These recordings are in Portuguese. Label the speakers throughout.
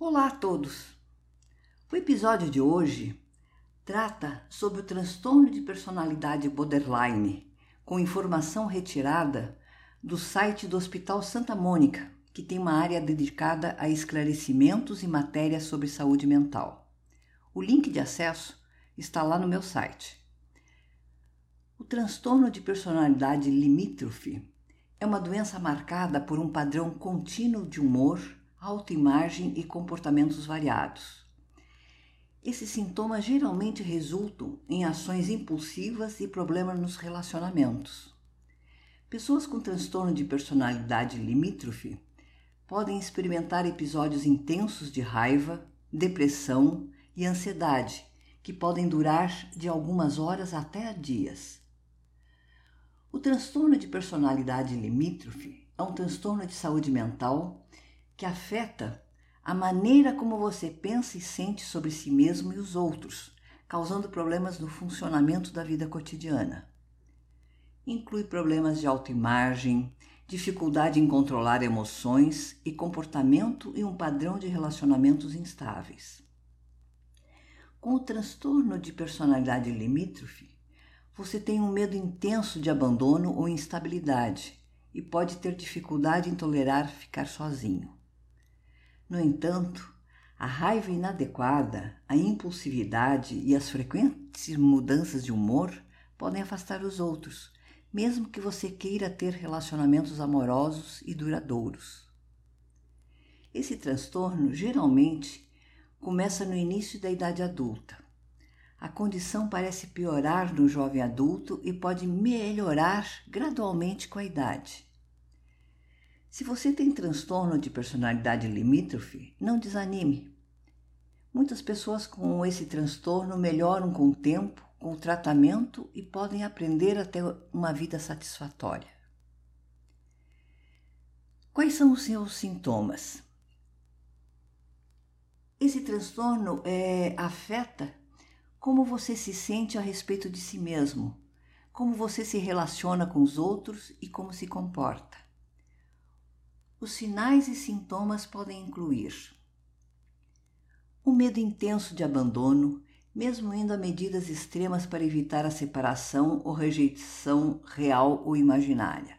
Speaker 1: Olá a todos! O episódio de hoje trata sobre o transtorno de personalidade borderline, com informação retirada do site do Hospital Santa Mônica, que tem uma área dedicada a esclarecimentos e matérias sobre saúde mental. O link de acesso está lá no meu site. O transtorno de personalidade limítrofe é uma doença marcada por um padrão contínuo de humor, autoimagem e comportamentos variados. Esses sintomas geralmente resultam em ações impulsivas e problemas nos relacionamentos. Pessoas com transtorno de personalidade limítrofe podem experimentar episódios intensos de raiva, depressão e ansiedade, que podem durar de algumas horas até dias. O transtorno de personalidade limítrofe é um transtorno de saúde mental que afeta a maneira como você pensa e sente sobre si mesmo e os outros, causando problemas no funcionamento da vida cotidiana. Inclui problemas de autoimagem, dificuldade em controlar emoções e comportamento e um padrão de relacionamentos instáveis. Com o transtorno de personalidade limítrofe, você tem um medo intenso de abandono ou instabilidade e pode ter dificuldade em tolerar ficar sozinho. No entanto, a raiva inadequada, a impulsividade e as frequentes mudanças de humor podem afastar os outros, mesmo que você queira ter relacionamentos amorosos e duradouros. Esse transtorno geralmente começa no início da idade adulta a condição parece piorar no jovem adulto e pode melhorar gradualmente com a idade. Se você tem transtorno de personalidade limítrofe, não desanime. Muitas pessoas com esse transtorno melhoram com o tempo, com o tratamento e podem aprender a ter uma vida satisfatória. Quais são os seus sintomas? Esse transtorno é, afeta como você se sente a respeito de si mesmo, como você se relaciona com os outros e como se comporta. Os sinais e sintomas podem incluir o medo intenso de abandono, mesmo indo a medidas extremas para evitar a separação ou rejeição real ou imaginária.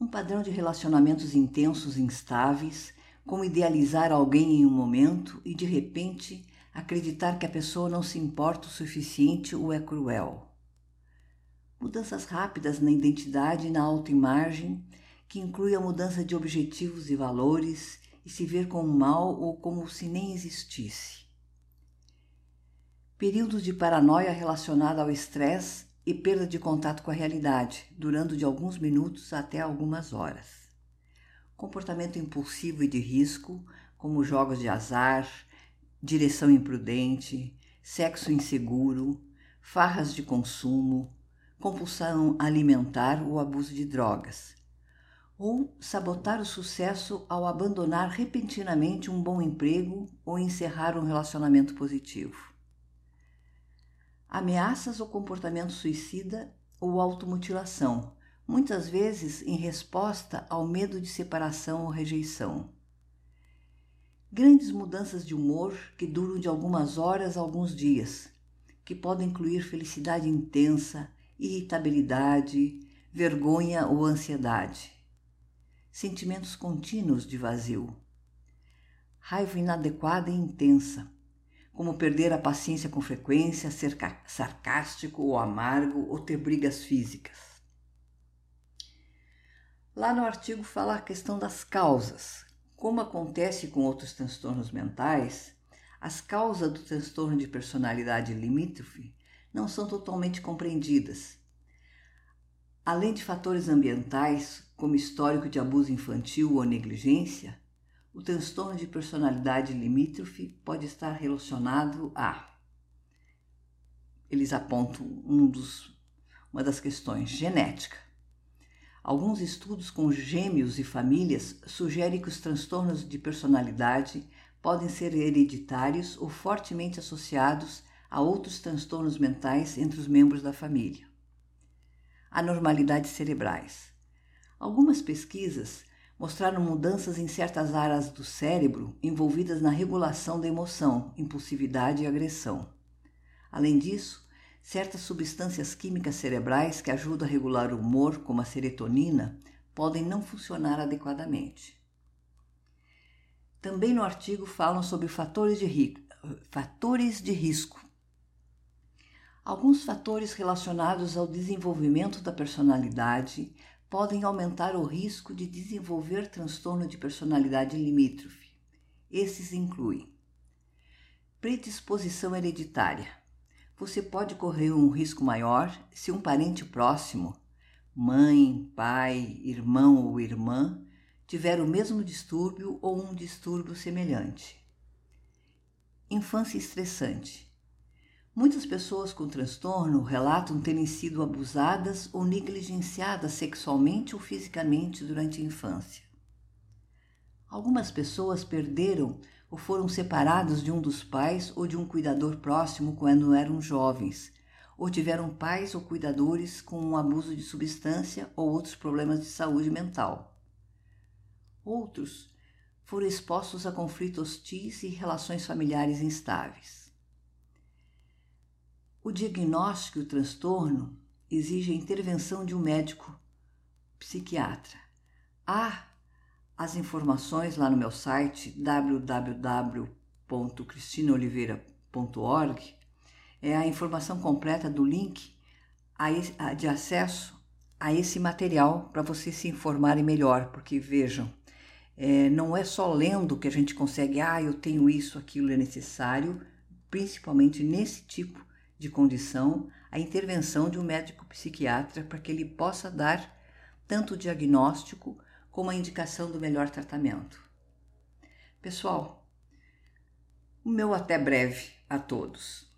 Speaker 1: Um padrão de relacionamentos intensos e instáveis, como idealizar alguém em um momento e de repente acreditar que a pessoa não se importa o suficiente ou é cruel. Mudanças rápidas na identidade e na autoimagem, que inclui a mudança de objetivos e valores e se ver como mal ou como se nem existisse. Períodos de paranoia relacionada ao estresse e perda de contato com a realidade, durando de alguns minutos até algumas horas. Comportamento impulsivo e de risco, como jogos de azar, direção imprudente, sexo inseguro, farras de consumo, compulsão alimentar ou abuso de drogas, ou sabotar o sucesso ao abandonar repentinamente um bom emprego ou encerrar um relacionamento positivo. Ameaças ou comportamento suicida ou automutilação, muitas vezes em resposta ao medo de separação ou rejeição Grandes mudanças de humor que duram de algumas horas a alguns dias, que podem incluir felicidade intensa, irritabilidade, vergonha ou ansiedade. Sentimentos contínuos de vazio. Raiva inadequada e intensa, como perder a paciência com frequência, ser sarcástico ou amargo ou ter brigas físicas. Lá no artigo fala a questão das causas, como acontece com outros transtornos mentais, as causas do transtorno de personalidade limítrofe não são totalmente compreendidas. Além de fatores ambientais, como histórico de abuso infantil ou negligência, o transtorno de personalidade limítrofe pode estar relacionado a. Eles apontam um dos, uma das questões genética Alguns estudos com gêmeos e famílias sugerem que os transtornos de personalidade podem ser hereditários ou fortemente associados a outros transtornos mentais entre os membros da família. Anormalidades cerebrais. Algumas pesquisas mostraram mudanças em certas áreas do cérebro envolvidas na regulação da emoção, impulsividade e agressão. Além disso, certas substâncias químicas cerebrais que ajudam a regular o humor, como a serotonina, podem não funcionar adequadamente. Também no artigo falam sobre fatores de, ri... fatores de risco. Alguns fatores relacionados ao desenvolvimento da personalidade podem aumentar o risco de desenvolver transtorno de personalidade limítrofe. Esses incluem predisposição hereditária. Você pode correr um risco maior se um parente próximo, mãe, pai, irmão ou irmã, tiver o mesmo distúrbio ou um distúrbio semelhante. Infância estressante. Muitas pessoas com transtorno relatam terem sido abusadas ou negligenciadas sexualmente ou fisicamente durante a infância. Algumas pessoas perderam ou foram separados de um dos pais ou de um cuidador próximo quando eram jovens, ou tiveram pais ou cuidadores com um abuso de substância ou outros problemas de saúde mental. Outros foram expostos a conflitos hostis e relações familiares instáveis. O diagnóstico do transtorno exige a intervenção de um médico psiquiatra. Há as informações lá no meu site www.cristinaoliveira.org é a informação completa do link de acesso a esse material para vocês se informarem melhor, porque vejam, é, não é só lendo que a gente consegue, ah, eu tenho isso, aquilo é necessário, principalmente nesse tipo de condição a intervenção de um médico psiquiatra para que ele possa dar tanto o diagnóstico como a indicação do melhor tratamento. Pessoal, o meu até breve a todos.